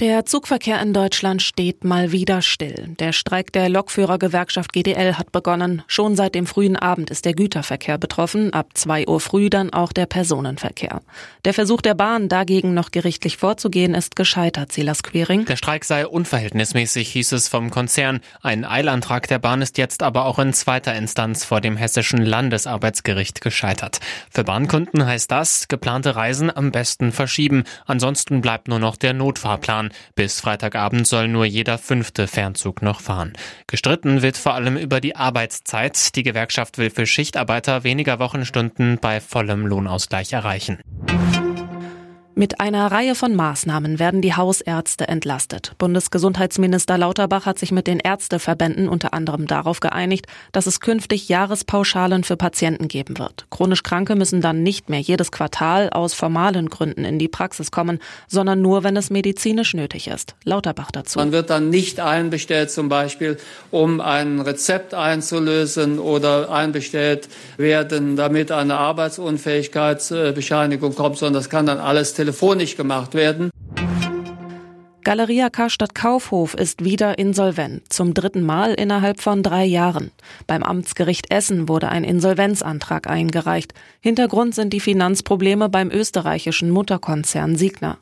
Der Zugverkehr in Deutschland steht mal wieder still. Der Streik der Lokführergewerkschaft GDL hat begonnen. Schon seit dem frühen Abend ist der Güterverkehr betroffen, ab 2 Uhr früh dann auch der Personenverkehr. Der Versuch der Bahn, dagegen noch gerichtlich vorzugehen, ist gescheitert, Silas Quering. Der Streik sei unverhältnismäßig, hieß es vom Konzern. Ein Eilantrag der Bahn ist jetzt aber auch in zweiter Instanz vor dem hessischen Landesarbeitsgericht gescheitert. Für Bahnkunden heißt das, geplante Reisen am besten verschieben. Ansonsten bleibt nur noch der Notfahrplan. Bis Freitagabend soll nur jeder fünfte Fernzug noch fahren. Gestritten wird vor allem über die Arbeitszeit. Die Gewerkschaft will für Schichtarbeiter weniger Wochenstunden bei vollem Lohnausgleich erreichen. Mit einer Reihe von Maßnahmen werden die Hausärzte entlastet. Bundesgesundheitsminister Lauterbach hat sich mit den Ärzteverbänden unter anderem darauf geeinigt, dass es künftig Jahrespauschalen für Patienten geben wird. Chronisch Kranke müssen dann nicht mehr jedes Quartal aus formalen Gründen in die Praxis kommen, sondern nur, wenn es medizinisch nötig ist. Lauterbach dazu. Man wird dann nicht einbestellt, zum Beispiel, um ein Rezept einzulösen oder einbestellt werden, damit eine Arbeitsunfähigkeitsbescheinigung kommt, sondern das kann dann alles telefonisch telefonisch gemacht werden. Galeria Karstadt Kaufhof ist wieder insolvent, zum dritten Mal innerhalb von drei Jahren. Beim Amtsgericht Essen wurde ein Insolvenzantrag eingereicht. Hintergrund sind die Finanzprobleme beim österreichischen Mutterkonzern Signa.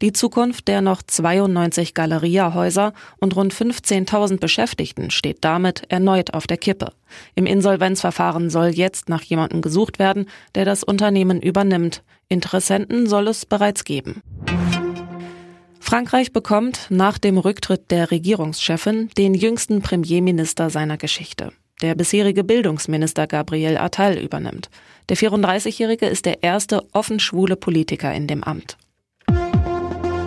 Die Zukunft der noch 92 Galeria-Häuser und rund 15.000 Beschäftigten steht damit erneut auf der Kippe. Im Insolvenzverfahren soll jetzt nach jemandem gesucht werden, der das Unternehmen übernimmt. Interessenten soll es bereits geben. Frankreich bekommt nach dem Rücktritt der Regierungschefin den jüngsten Premierminister seiner Geschichte. Der bisherige Bildungsminister Gabriel Attal übernimmt. Der 34-Jährige ist der erste offen schwule Politiker in dem Amt.